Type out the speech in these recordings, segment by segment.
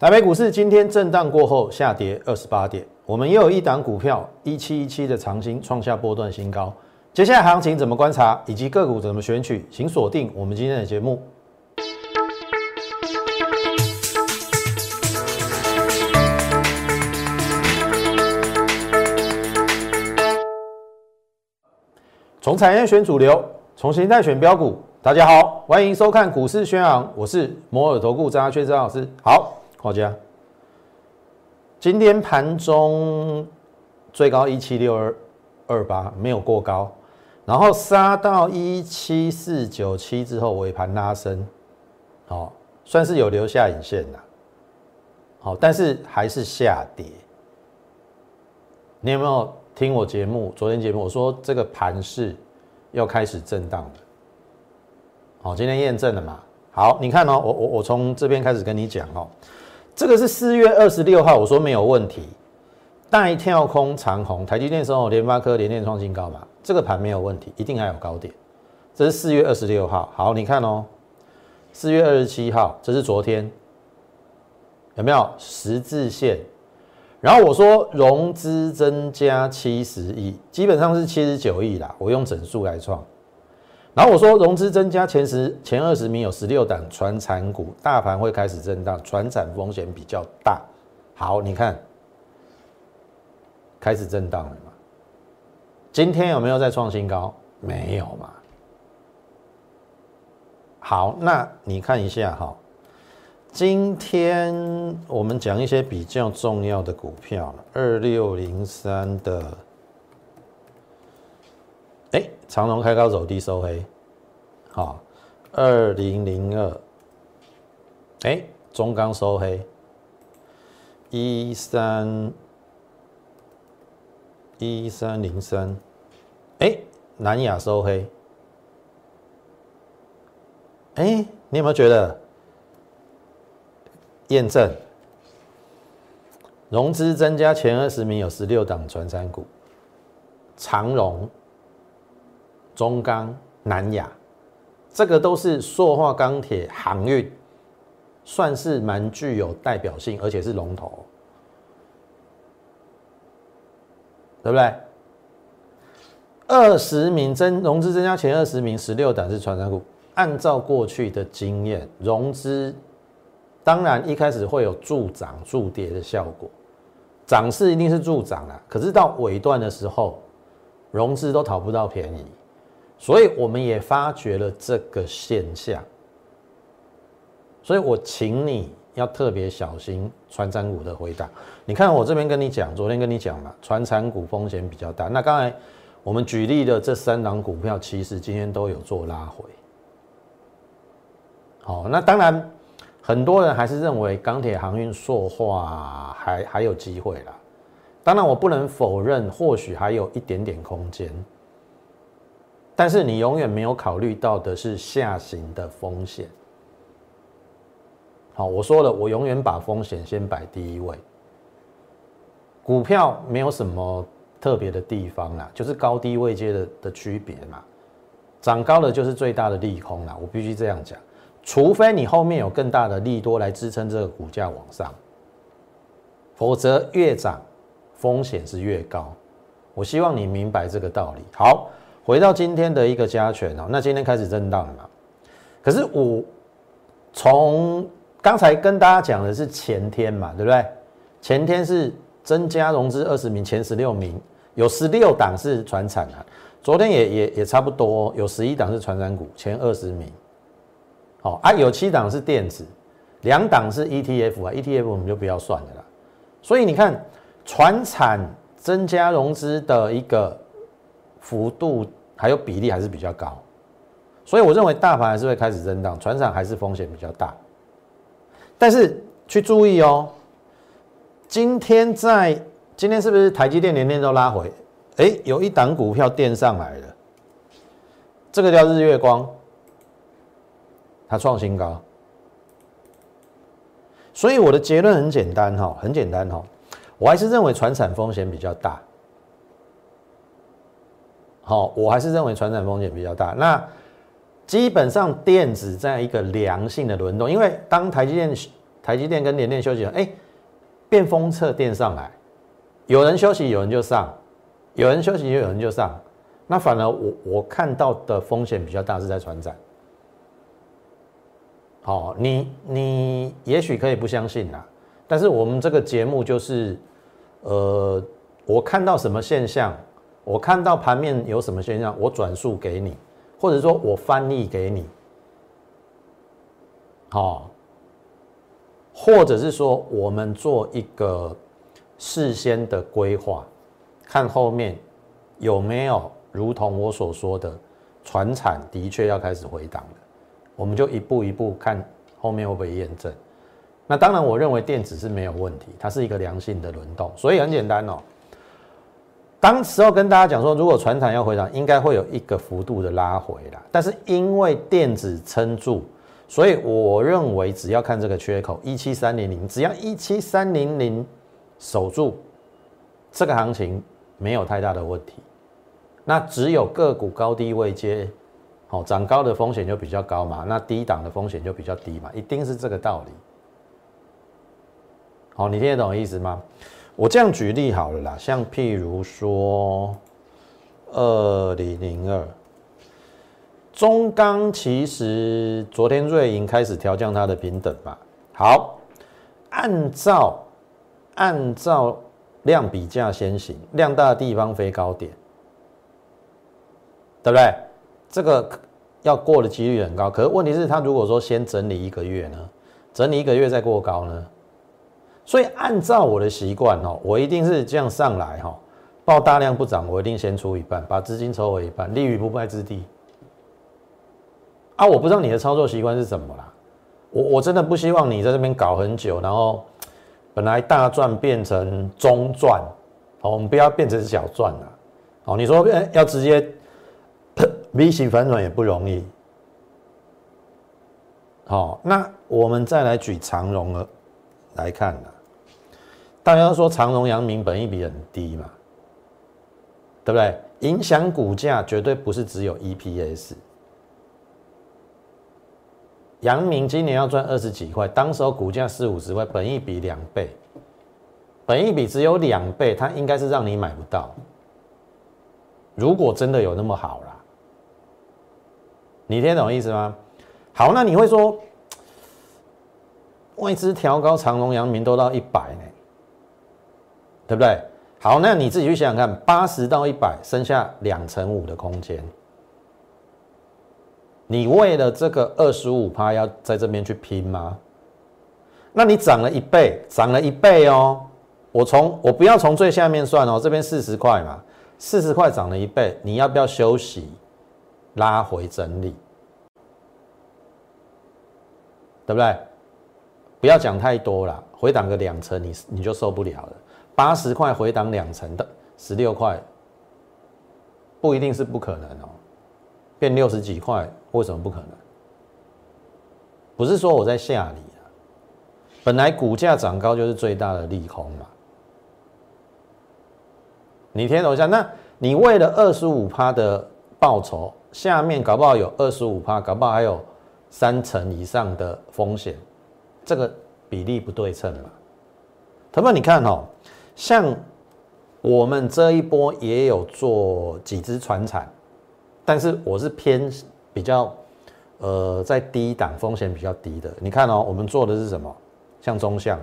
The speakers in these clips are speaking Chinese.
台北股市今天震荡过后下跌二十八点，我们又有一档股票一七一七的长新创下波段新高。接下来行情怎么观察，以及个股怎么选取，请锁定我们今天的节目。从产业选主流，从形态选标股。大家好，欢迎收看股市宣昂，我是摩尔投顾张阿雀张老师。好，大家，今天盘中最高一七六二二八，没有过高，然后杀到一七四九七之后，尾盘拉升，好，算是有留下影线的，好，但是还是下跌。你有没有？听我节目，昨天节目我说这个盘势要开始震荡了，好，今天验证了嘛？好，你看哦，我我我从这边开始跟你讲哦，这个是四月二十六号，我说没有问题，带跳空长红，台积电时候联发科联电创新高嘛，这个盘没有问题，一定还有高点，这是四月二十六号，好，你看哦，四月二十七号，这是昨天，有没有十字线？然后我说融资增加七十亿，基本上是七十九亿啦。我用整数来创。然后我说融资增加前十前二十名有十六档船产股，大盘会开始震荡，船产风险比较大。好，你看开始震荡了嘛？今天有没有再创新高？没有嘛？好，那你看一下哈。今天我们讲一些比较重要的股票二六零三的，长龙开高走低收黑，好，二零零二，哎，中钢收黑，一三一三零三，哎，南亚收黑，哎，你有没有觉得？验证，融资增加前二十名有十六档传山股，长荣、中钢、南亚，这个都是塑化、钢铁、航运，算是蛮具有代表性，而且是龙头，对不对？二十名增融资增加前二十名，十六档是传山股，按照过去的经验，融资。当然，一开始会有助涨助跌的效果，涨势一定是助涨啊。可是到尾段的时候，融资都讨不到便宜，所以我们也发觉了这个现象。所以我请你要特别小心传产股的回答。你看我这边跟你讲，昨天跟你讲了，传产股风险比较大。那刚才我们举例的这三档股票，其实今天都有做拉回。好，那当然。很多人还是认为钢铁、航运、塑化还还有机会啦。当然，我不能否认，或许还有一点点空间。但是你永远没有考虑到的是下行的风险。好，我说了，我永远把风险先摆第一位。股票没有什么特别的地方啦，就是高低位阶的的区别嘛。涨高了就是最大的利空啦，我必须这样讲。除非你后面有更大的利多来支撑这个股价往上，否则越涨风险是越高。我希望你明白这个道理。好，回到今天的一个加权哦，那今天开始震荡了嘛？可是我从刚才跟大家讲的是前天嘛，对不对？前天是增加融资二十名，前十六名有十六档是船产啊。昨天也也也差不多，有十一档是船产股，前二十名。好啊，有七档是电子，两档是 ETF 啊，ETF 我们就不要算了啦。所以你看，船产增加融资的一个幅度还有比例还是比较高，所以我认为大盘还是会开始震荡，船产还是风险比较大。但是去注意哦，今天在今天是不是台积电连天都拉回？哎，有一档股票垫上来了，这个叫日月光。它创新高，所以我的结论很简单哈，很简单哈，我还是认为船产风险比较大。好，我还是认为船产风险比较大。那基本上电子在一个良性的轮动，因为当台积电台积电跟联电休息了，哎，变封测电上来，有人休息，有人就上，有人休息，有人就上，那反而我我看到的风险比较大是在船展。好，你你也许可以不相信啦，但是我们这个节目就是，呃，我看到什么现象，我看到盘面有什么现象，我转述给你，或者说我翻译给你，好，或者是说我们做一个事先的规划，看后面有没有如同我所说的，船产的确要开始回档了。我们就一步一步看后面会不会验证。那当然，我认为电子是没有问题，它是一个良性的轮动，所以很简单哦。当时候跟大家讲说，如果船厂要回涨，应该会有一个幅度的拉回啦。但是因为电子撑住，所以我认为只要看这个缺口一七三零零，只要一七三零零守住，这个行情没有太大的问题。那只有个股高低位接。好，涨高的风险就比较高嘛，那低档的风险就比较低嘛，一定是这个道理。好，你听得懂意思吗？我这样举例好了啦，像譬如说二零零二中钢，其实昨天瑞银开始调降它的平等嘛。好，按照按照量比价先行，量大的地方飞高点，对不对？这个要过的几率很高，可是问题是，他如果说先整理一个月呢，整理一个月再过高呢，所以按照我的习惯哦，我一定是这样上来哈，报大量不涨，我一定先出一半，把资金抽回一半，立于不败之地。啊，我不知道你的操作习惯是什么啦，我我真的不希望你在这边搞很久，然后本来大赚变成中赚，哦，我们不要变成小赚了，哦，你说要直接。V 型反转也不容易。好，那我们再来举长荣了来看了。大家都说长荣、阳明本益比很低嘛，对不对？影响股价绝对不是只有 EPS。阳明今年要赚二十几块，当时候股价四五十块，本益比两倍，本益比只有两倍，它应该是让你买不到。如果真的有那么好啦。你听懂意思吗？好，那你会说，外资调高长隆、阳明都到一百呢，对不对？好，那你自己去想想看，八十到一百，剩下两成五的空间，你为了这个二十五趴要在这边去拼吗？那你涨了一倍，涨了一倍哦。我从我不要从最下面算哦，这边四十块嘛，四十块涨了一倍，你要不要休息？拉回整理，对不对？不要讲太多了，回档个两成，你你就受不了了。八十块回档两成的十六块，不一定是不可能哦。变六十几块，为什么不可能？不是说我在吓你啊，本来股价涨高就是最大的利空嘛。你听懂一下？那你为了二十五趴的报酬？下面搞不好有二十五趴，搞不好还有三成以上的风险，这个比例不对称嘛？同学你看哦，像我们这一波也有做几只船产，但是我是偏比较呃在低档风险比较低的。你看哦，我们做的是什么？像中向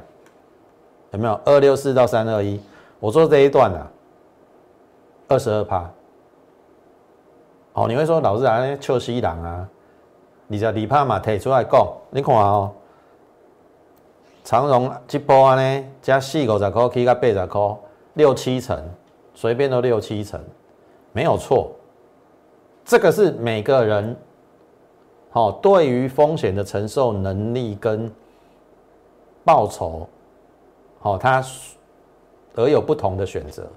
有没有二六四到三二一？我做这一段啊，二十二趴。哦，你会说老师啊，笑死人啊！你叫李帕嘛提出来讲，你看哦，长荣这波呢，加四五十块起到八十块，六七成，随便都六七成，没有错。这个是每个人，好，对于风险的承受能力跟报酬，好，他而有不同的选择。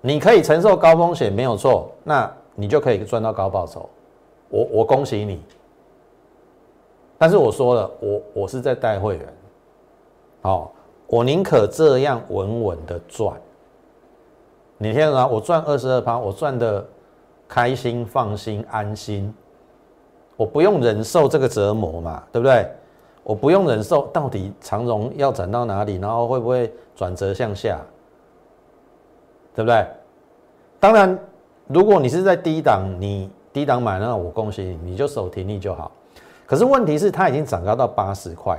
你可以承受高风险，没有错。那你就可以赚到高报酬，我我恭喜你。但是我说了，我我是在带会员，哦，我宁可这样稳稳的赚。你听啊，我赚二十二趴，我赚的开心、放心、安心，我不用忍受这个折磨嘛，对不对？我不用忍受到底长荣要涨到哪里，然后会不会转折向下，对不对？当然，如果你是在低档，你低档买，那我恭喜你，你就守停利就好。可是问题是，它已经涨高到八十块，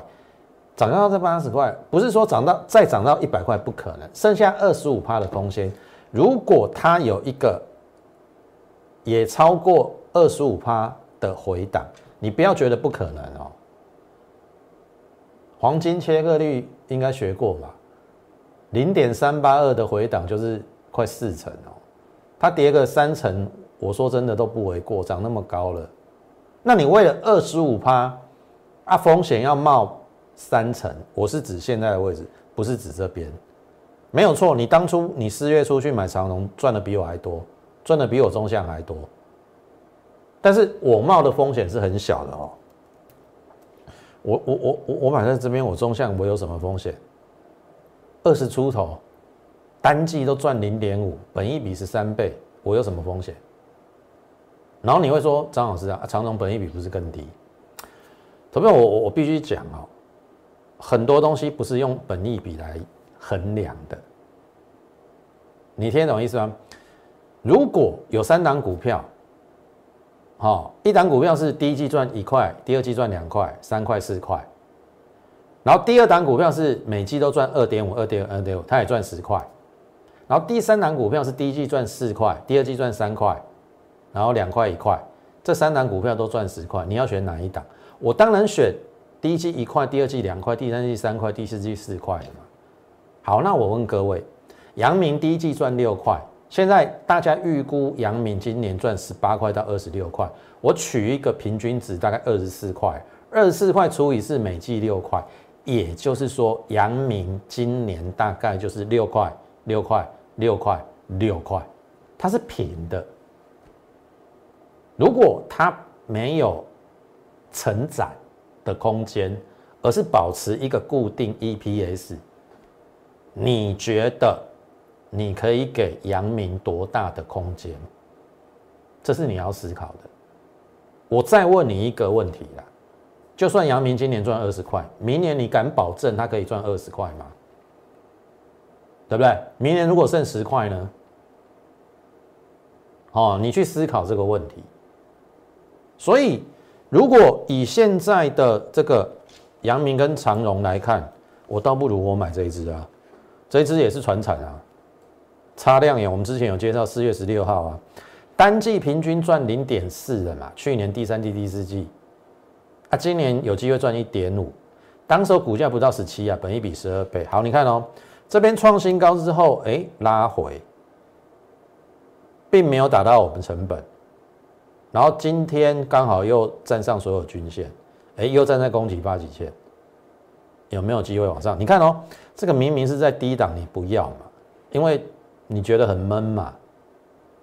涨高到这八十块，不是说涨到再涨到一百块不可能，剩下二十五趴的空间，如果它有一个也超过二十五趴的回档，你不要觉得不可能哦。黄金切割率应该学过吧？零点三八二的回档就是快四成哦，它跌个三成，我说真的都不为过，涨那么高了。那你为了二十五趴啊，风险要冒三成，我是指现在的位置，不是指这边，没有错。你当初你四月初去买长龙，赚的比我还多，赚的比我中项还多，但是我冒的风险是很小的哦。我我我我我买在这边，我中项我有什么风险？二十出头，单季都赚零点五，本一比十三倍，我有什么风险？然后你会说张老师啊，长荣本益比不是更低？特别我我我必须讲哦，很多东西不是用本益比来衡量的。你听懂意思吗？如果有三档股票，好，一档股票是第一季赚一块，第二季赚两块、三块、四块，然后第二档股票是每季都赚二点五、二点二点五，它也赚十块，然后第三档股票是第一季赚四块，第二季赚三块。然后两块一块，这三档股票都赚十块，你要选哪一档？我当然选第一季一块，第二季两块，第三季三块，第四季四块嘛。好，那我问各位，阳明第一季赚六块，现在大家预估阳明今年赚十八块到二十六块，我取一个平均值，大概二十四块，二十四块除以是每季六块，也就是说阳明今年大概就是六块六块六块六块，它是平的。如果它没有承载的空间，而是保持一个固定 EPS，你觉得你可以给阳明多大的空间？这是你要思考的。我再问你一个问题啦：就算阳明今年赚二十块，明年你敢保证它可以赚二十块吗？对不对？明年如果剩十块呢？哦，你去思考这个问题。所以，如果以现在的这个阳明跟长荣来看，我倒不如我买这一支啊，这一支也是船产啊，差亮眼。我们之前有介绍，四月十六号啊，单季平均赚零点四的嘛，去年第三季、第四季，啊，今年有机会赚一点五，当时股价不到十七啊，本一比十二倍。好，你看哦，这边创新高之后，哎，拉回，并没有打到我们成本。然后今天刚好又站上所有均线，哎，又站在攻击八几线，有没有机会往上？你看哦，这个明明是在低档，你不要嘛，因为你觉得很闷嘛。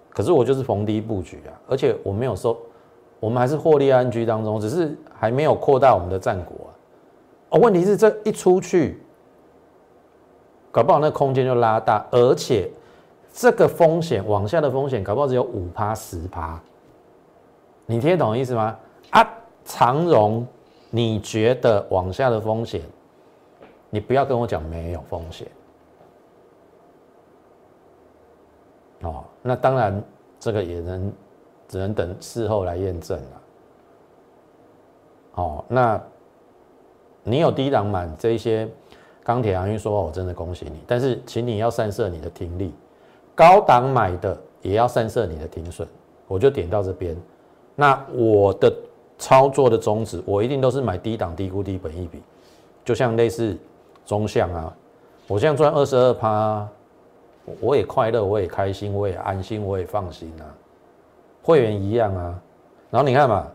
可是我就是逢低布局啊，而且我没有收，我们还是获利安居当中，只是还没有扩大我们的战果啊。哦，问题是这一出去，搞不好那空间就拉大，而且这个风险往下的风险，搞不好只有五趴十趴。你听得懂意思吗？啊，长荣，你觉得往下的风险，你不要跟我讲没有风险。哦，那当然，这个也能只能等事后来验证了。哦，那你有低档满这一些钢铁航运说，我真的恭喜你。但是，请你要散射你的听力，高档买的也要散射你的停损。我就点到这边。那我的操作的宗旨，我一定都是买低档、低估、低本一笔，就像类似中项啊，我现在赚二十二趴，我也快乐，我也开心，我也安心，我也放心啊。会员一样啊，然后你看嘛，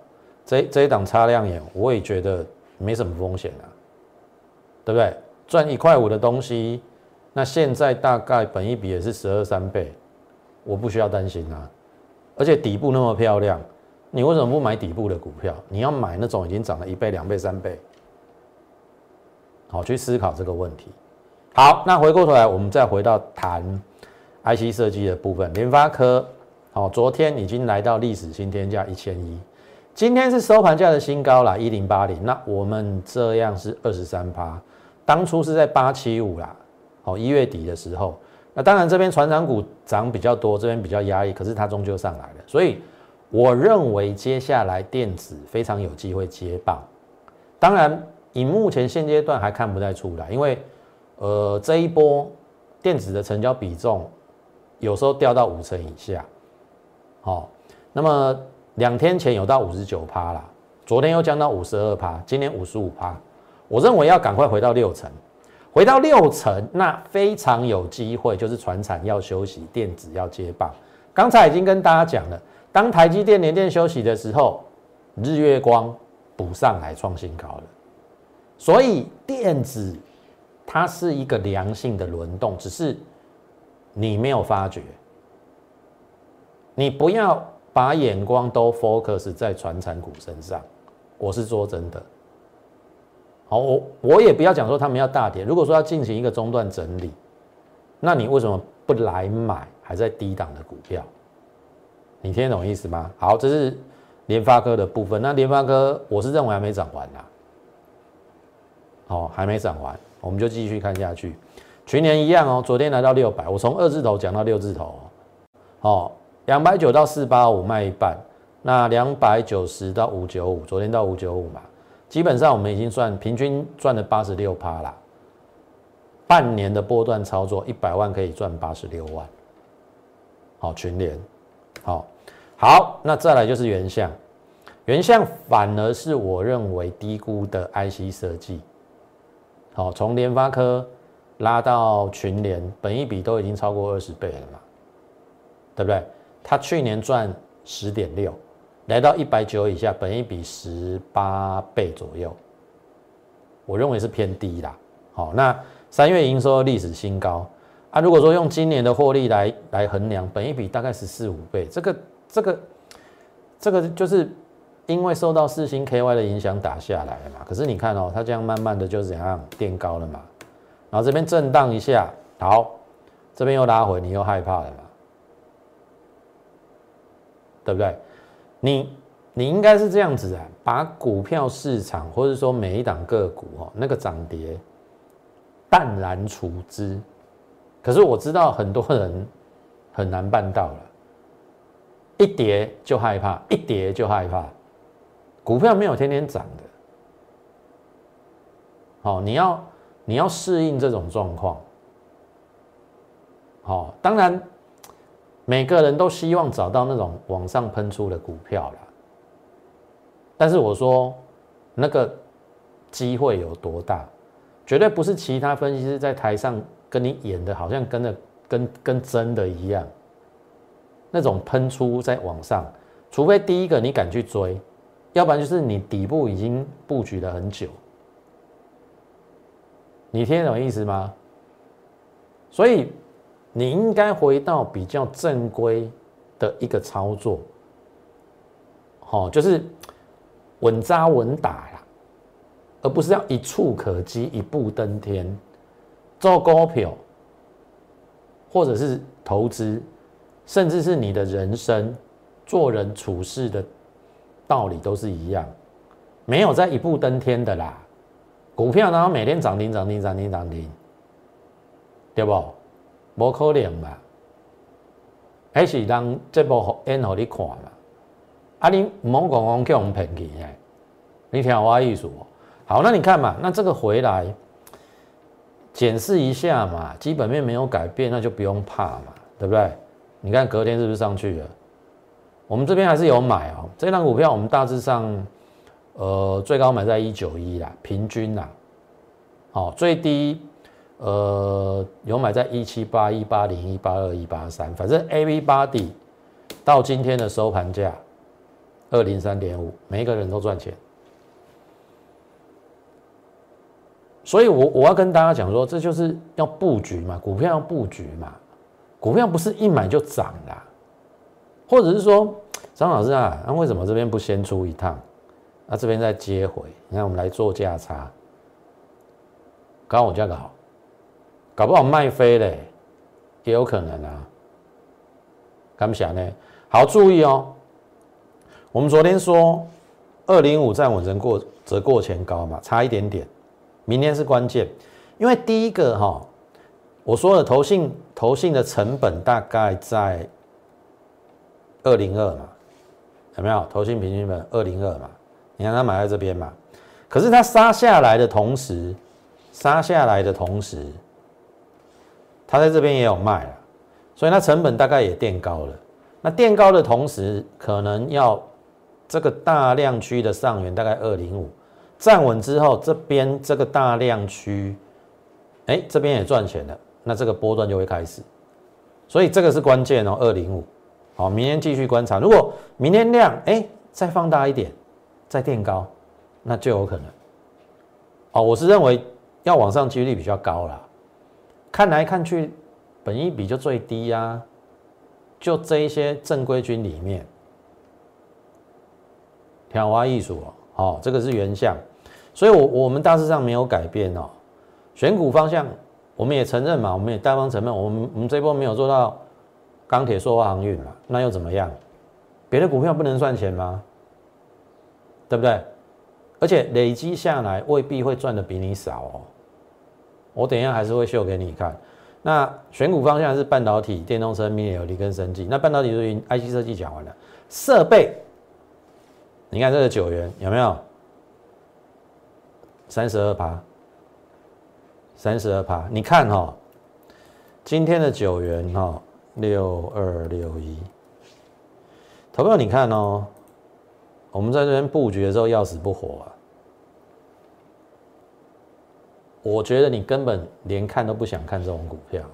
这这一档擦亮眼，我也觉得没什么风险啊，对不对？赚一块五的东西，那现在大概本一笔也是十二三倍，我不需要担心啊，而且底部那么漂亮。你为什么不买底部的股票？你要买那种已经涨了一倍、两倍、三倍。好，去思考这个问题。好，那回过头来，我们再回到谈 IC 设计的部分。联发科，好，昨天已经来到历史新天价一千一，今天是收盘价的新高啦，一零八零。那我们这样是二十三趴，当初是在八七五啦。好，一月底的时候，那当然这边船长股涨比较多，这边比较压抑，可是它终究上来了。所以我认为接下来电子非常有机会接棒。当然，以目前现阶段还看不太出来，因为呃这一波电子的成交比重有时候掉到五成以下。好，那么。两天前有到五十九趴啦，昨天又降到五十二趴，今天五十五趴。我认为要赶快回到六成，回到六成，那非常有机会，就是船产要休息，电子要接棒。刚才已经跟大家讲了，当台积电连电休息的时候，日月光补上来创新高了。所以电子它是一个良性的轮动，只是你没有发觉，你不要。把眼光都 focus 在传产股身上，我是说真的。好，我我也不要讲说他们要大跌。如果说要进行一个中断整理，那你为什么不来买还在低档的股票？你听得懂意思吗？好，这是联发科的部分。那联发科我是认为还没涨完啦。哦，还没涨完，我们就继续看下去。去年一样哦，昨天来到六百，我从二字头讲到六字头哦。两百九到四八五卖一半，那两百九十到五九五，昨天到五九五嘛，基本上我们已经算平均赚了八十六趴啦。半年的波段操作，一百万可以赚八十六万。好，群联，好，好，那再来就是原相，原相反而是我认为低估的 IC 设计。好，从联发科拉到群联，本一比都已经超过二十倍了嘛，对不对？他去年赚十点六，来到一百九以下，本一比十八倍左右，我认为是偏低啦。好，那三月营收历史新高啊，如果说用今年的获利来来衡量，本一比大概十四五倍，这个这个这个就是因为受到四星 KY 的影响打下来了嘛。可是你看哦，它这样慢慢的就怎样垫高了嘛，然后这边震荡一下，好，这边又拉回，你又害怕了嘛。对不对？你你应该是这样子啊，把股票市场或者说每一档个股哦，那个涨跌淡然处之。可是我知道很多人很难办到了，一跌就害怕，一跌就害怕。股票没有天天涨的，好，你要你要适应这种状况。好，当然。每个人都希望找到那种往上喷出的股票了，但是我说那个机会有多大，绝对不是其他分析师在台上跟你演的，好像跟的跟跟真的一样。那种喷出在网上，除非第一个你敢去追，要不然就是你底部已经布局了很久。你听得懂意思吗？所以。你应该回到比较正规的一个操作，好，就是稳扎稳打啦，而不是要一触可及、一步登天。做股票，或者是投资，甚至是你的人生、做人处事的道理都是一样，没有在一步登天的啦。股票然后每天涨停、涨停、涨停、涨停，对不？无可能嘛？还是让这部演给你看嘛？啊，你唔好讲讲叫我们骗去！你听我意思。好，那你看嘛，那这个回来检视一下嘛，基本面没有改变，那就不用怕嘛，对不对？你看隔天是不是上去了？我们这边还是有买哦。这张股票我们大致上，呃，最高买在一九一啦，平均啦，好，最低。呃，有买在一七八、一八零、一八二、一八三，反正 A V 八 D 到今天的收盘价二零三点五，每一个人都赚钱。所以，我我要跟大家讲说，这就是要布局嘛，股票要布局嘛，股票不是一买就涨啦，或者是说，张老师啊，那为什么这边不先出一趟，那这边再接回？你看，我们来做价差，刚刚我价格好。搞不好卖飞嘞，也有可能啊。敢不想呢？好，注意哦。我们昨天说二零五站稳成过则过前高嘛，差一点点。明天是关键，因为第一个哈，我说了投信投信的成本大概在二零二嘛，有没有？投信平均本二零二嘛，你看他买在这边嘛，可是他杀下来的同时，杀下来的同时，他在这边也有卖了，所以他成本大概也垫高了。那垫高的同时，可能要这个大量区的上缘大概二零五。站稳之后，这边这个大量区，哎，这边也赚钱了，那这个波段就会开始，所以这个是关键哦，二零五，好，明天继续观察，如果明天量哎再放大一点，再垫高，那就有可能，哦，我是认为要往上几率比较高啦，看来看去，本一比就最低呀，就这一些正规军里面，挑花艺术哦，好，这个是原相。所以，我我们大致上没有改变哦。选股方向，我们也承认嘛，我们也单方承认，我们我们这波没有做到钢铁、塑化、航运嘛，那又怎么样？别的股票不能赚钱吗？对不对？而且累积下来未必会赚的比你少哦。我等一下还是会秀给你看。那选股方向是半导体、电动车、mini LED 跟升级。那半导体属于 IC 设计讲完了，设备，你看这个九元有没有？三十二趴，三十二趴，你看哈，今天的九元哈，六二六一，投票你看哦，我们在这边布局的时候要死不活啊，我觉得你根本连看都不想看这种股票，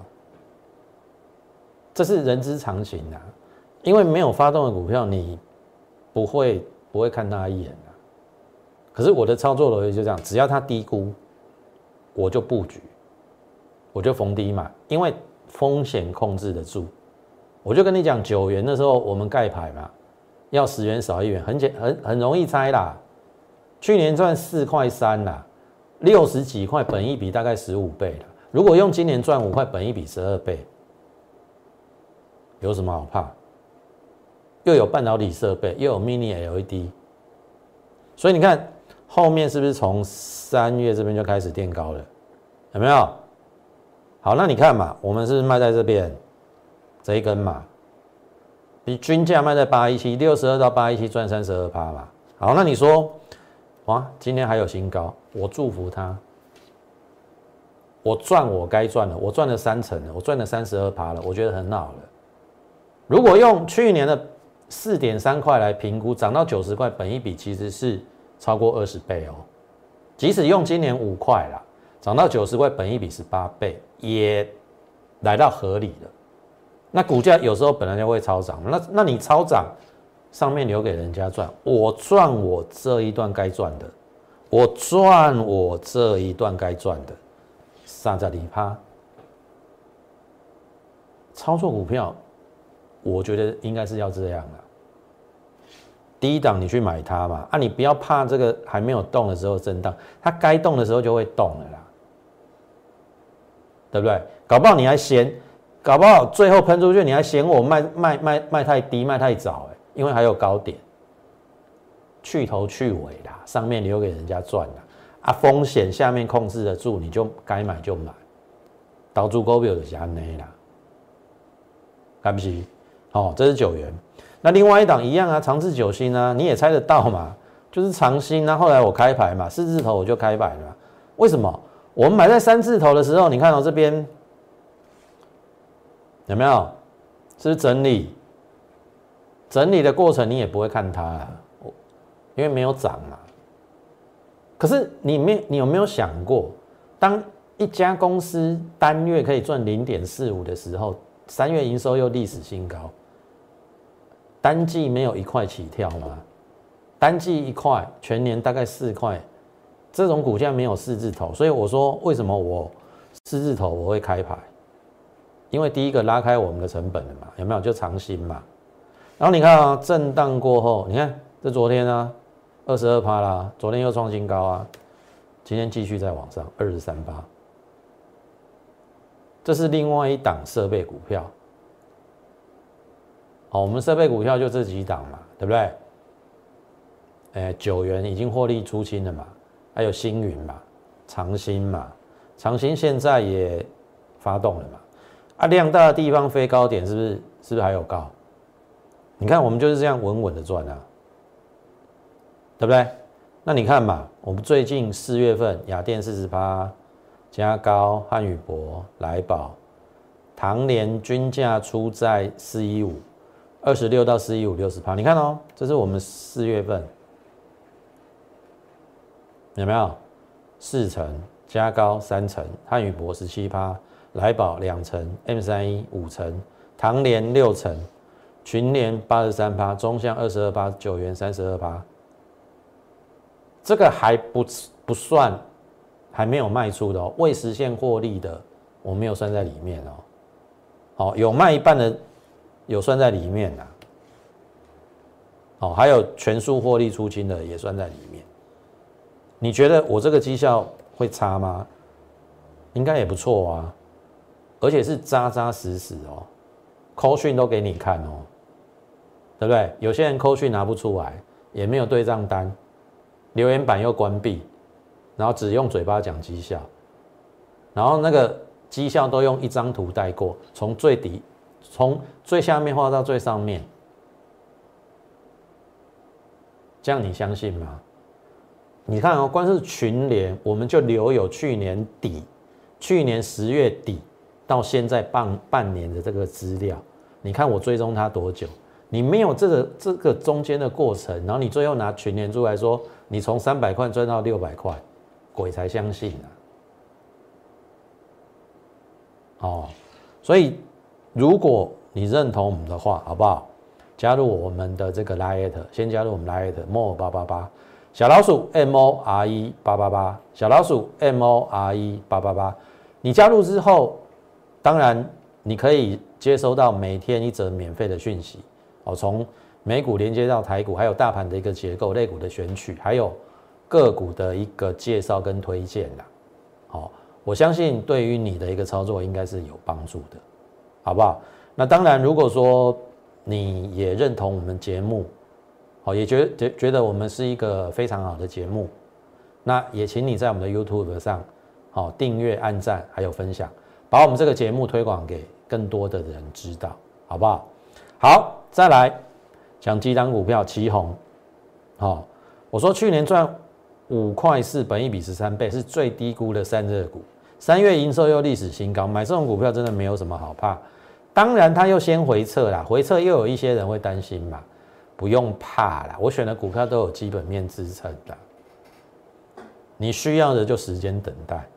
这是人之常情啊，因为没有发动的股票，你不会不会看它一眼。可是我的操作逻辑就这样，只要它低估，我就布局，我就逢低买，因为风险控制得住。我就跟你讲，九元的时候我们盖牌嘛，要十元少一元，很简很很容易猜啦。去年赚四块三啦，六十几块，本一比大概十五倍了。如果用今年赚五块，本一比十二倍，有什么好怕？又有半导体设备，又有 mini LED，所以你看。后面是不是从三月这边就开始垫高了？有没有？好，那你看嘛，我们是卖在这边这一根嘛，比均价卖在八一七，六十二到八一七赚三十二趴嘛。好，那你说，哇，今天还有新高，我祝福他，我赚我该赚的，我赚了三成了，我赚了三十二趴了，我觉得很好了。如果用去年的四点三块来评估，涨到九十块，本一比其实是。超过二十倍哦，即使用今年五块啦，涨到九十块，本一比十八倍，也来到合理的。那股价有时候本来就会超涨，那那你超涨，上面留给人家赚，我赚我这一段该赚的，我赚我这一段该赚的，三在里趴。操作股票，我觉得应该是要这样低档你去买它嘛，啊，你不要怕这个还没有动的时候震荡，它该动的时候就会动了啦，对不对？搞不好你还嫌，搞不好最后喷出去你还嫌我卖卖卖卖太低卖太早哎，因为还有高点，去头去尾啦，上面留给人家赚啦，啊，风险下面控制得住，你就该买就买，倒足股票就是安内啦，看不起，哦，这是九元。那另外一档一样啊，长治久兴啊，你也猜得到嘛？就是长兴啊。后来我开牌嘛，四字头我就开牌了。为什么？我们买在三字头的时候，你看到这边有没有？是不是整理？整理的过程你也不会看它啊，因为没有涨嘛。可是你没，你有没有想过，当一家公司单月可以赚零点四五的时候，三月营收又历史新高？单季没有一块起跳吗？单季一块，全年大概四块，这种股价没有四字头，所以我说为什么我四字头我会开牌？因为第一个拉开我们的成本了嘛，有没有？就长新嘛。然后你看啊，震荡过后，你看这昨天呢，二十二趴啦，昨天又创新高啊，今天继续在往上，二十三趴。这是另外一档设备股票。我们设备股票就这几档嘛，对不对哎，九元已经获利出清了嘛，还有星云嘛，长兴嘛，长兴现在也发动了嘛，啊，量大的地方飞高点是不是？是不是还有高？你看我们就是这样稳稳的赚啊，对不对？那你看嘛，我们最近四月份雅电四十八，加高汉语博、来宝、唐联均价出在四一五，二十六到四一五六十趴，你看哦，这是我们四月份。有没有四成加高三成，汉语博十七趴，来宝两成，M 三一五成，唐联六成，群联八十三趴，中向二十二趴，九元三十二趴。这个还不不算，还没有卖出的哦，未实现获利的我没有算在里面哦。好，有卖一半的有算在里面的，哦，还有全数获利出清的也算在里面。你觉得我这个绩效会差吗？应该也不错啊，而且是扎扎实实哦，扣讯都给你看哦，对不对？有些人扣讯拿不出来，也没有对账单，留言板又关闭，然后只用嘴巴讲绩效，然后那个绩效都用一张图带过，从最底，从最下面画到最上面，这样你相信吗？你看哦，光是群联，我们就留有去年底、去年十月底到现在半半年的这个资料。你看我追踪它多久？你没有这个这个中间的过程，然后你最后拿群联出来说，你从三百块赚到六百块，鬼才相信啊！哦，所以如果你认同我们的话，好不好？加入我们的这个 Lite，先加入我们 Lite more 八八八。小老鼠 M O R E 八八八，小老鼠 M O R E 八八八，你加入之后，当然你可以接收到每天一则免费的讯息哦，从美股连接到台股，还有大盘的一个结构、类股的选取，还有个股的一个介绍跟推荐的。好，我相信对于你的一个操作应该是有帮助的，好不好？那当然，如果说你也认同我们节目。好，也觉觉觉得我们是一个非常好的节目，那也请你在我们的 YouTube 上，好订阅、按赞还有分享，把我们这个节目推广给更多的人知道，好不好？好，再来讲几档股票，旗红，好，我说去年赚五块四，本一比十三倍，是最低估的散热股，三月营收又历史新高，买这种股票真的没有什么好怕，当然它又先回撤啦，回撤又有一些人会担心嘛。不用怕啦，我选的股票都有基本面支撑的。你需要的就时间等待。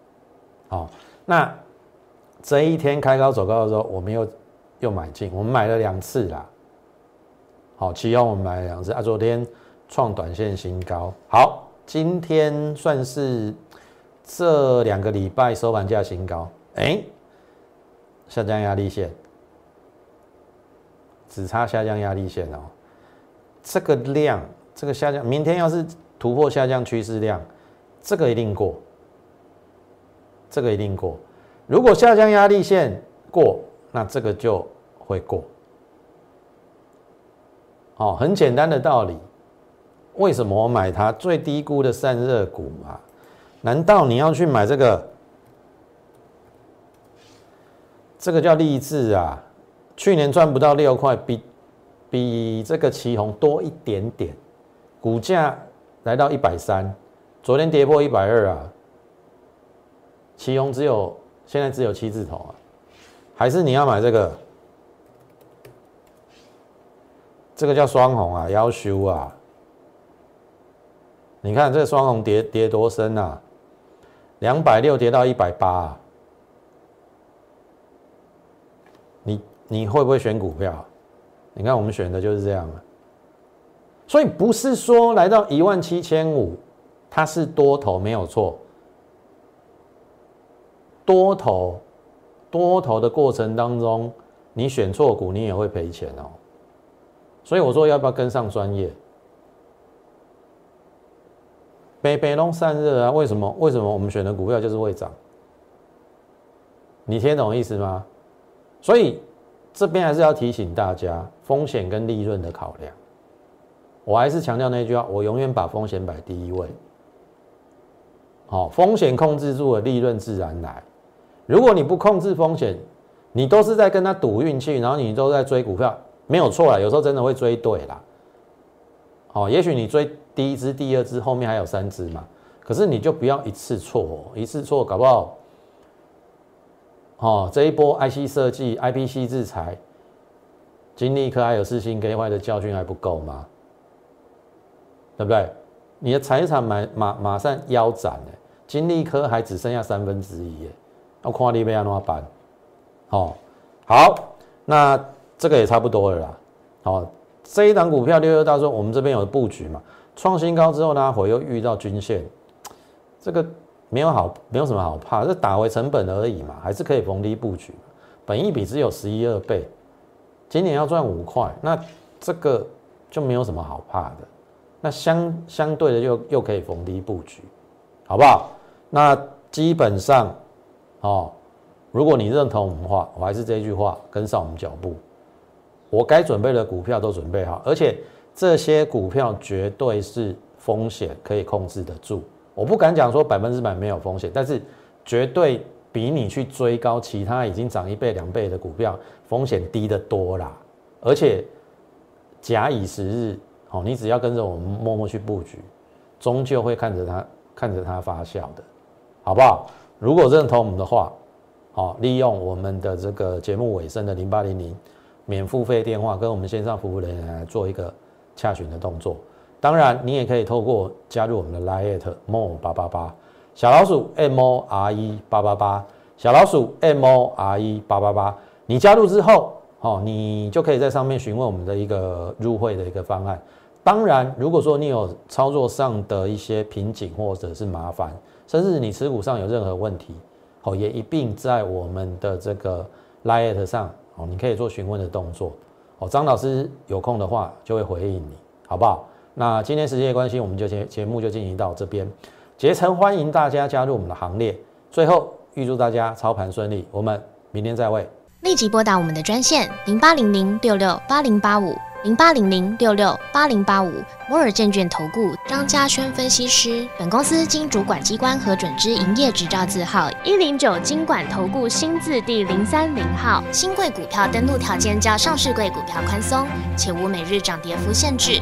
好，那这一天开高走高的时候，我们又又买进，我们买了两次啦。好，其中我们买了两次啊，昨天创短线新高。好，今天算是这两个礼拜收盘价新高。哎，下降压力线，只差下降压力线哦。这个量，这个下降，明天要是突破下降趋势量，这个一定过，这个一定过。如果下降压力线过，那这个就会过。哦，很简单的道理。为什么我买它最低估的散热股嘛？难道你要去买这个？这个叫励志啊！去年赚不到六块，比。比这个旗红多一点点，股价来到一百三，昨天跌破一百二啊。旗红只有现在只有七字头啊，还是你要买这个？这个叫双红啊，要修啊。你看这个双红跌跌多深啊？两百六跌到一百八，你会不会选股票？你看，我们选的就是这样啊，所以不是说来到一万七千五，它是多头没有错，多头多头的过程当中，你选错股，你也会赔钱哦。所以我说要不要跟上专业？北北龙散热啊，为什么？为什么我们选的股票就是会涨？你听懂意思吗？所以。这边还是要提醒大家风险跟利润的考量。我还是强调那句话，我永远把风险摆第一位。好，风险控制住了，利润自然来。如果你不控制风险，你都是在跟他赌运气，然后你都在追股票，没有错啦，有时候真的会追对啦。哦，也许你追第一只、第二只，后面还有三只嘛。可是你就不要一次错，一次错搞不好，哦，这一波 IC 设计、IPC 制裁，金立科还有四星给坏的教训还不够吗？对不对？你的财产马马马上腰斩了，金立科还只剩下三分之一耶，要看你要怎么办？哦，好，那这个也差不多了啦。好，这一档股票六六大顺，我们这边有布局嘛？创新高之后呢，回又遇到均线，这个没有好，没有什么好怕，这打回成本而已嘛，还是可以逢低布局。本益比只有十一二倍，今年要赚五块，那这个就没有什么好怕的。那相相对的又又可以逢低布局，好不好？那基本上，哦。如果你认同我们话，我还是这句话，跟上我们脚步。我该准备的股票都准备好，而且这些股票绝对是风险可以控制得住。我不敢讲说百分之百没有风险，但是绝对比你去追高其他已经涨一倍两倍的股票风险低得多啦。而且假以时日，哦，你只要跟着我们默默去布局，终究会看着它看着它发酵的，好不好？如果认同我们的话。好，利用我们的这个节目尾声的零八零零免付费电话，跟我们线上服务人员来做一个洽询的动作。当然，你也可以透过加入我们的 Line more 八八八小老鼠 M O R E 八八八小老鼠 M O R E 八八八。你加入之后，哦，你就可以在上面询问我们的一个入会的一个方案。当然，如果说你有操作上的一些瓶颈或者是麻烦，甚至你持股上有任何问题。哦，也一并在我们的这个 Lite 上，哦，你可以做询问的动作。哦，张老师有空的话就会回应你，好不好？那今天时间的关系，我们就节节目就进行到这边。竭诚欢迎大家加入我们的行列。最后，预祝大家操盘顺利，我们明天再会。立即拨打我们的专线零八零零六六八零八五。零八零零六六八零八五摩尔证券投顾张嘉轩分析师，本公司经主管机关核准之营业执照字号一零九经管投顾新字第零三零号。新贵股票登录条件较上市贵股票宽松，且无每日涨跌幅限制。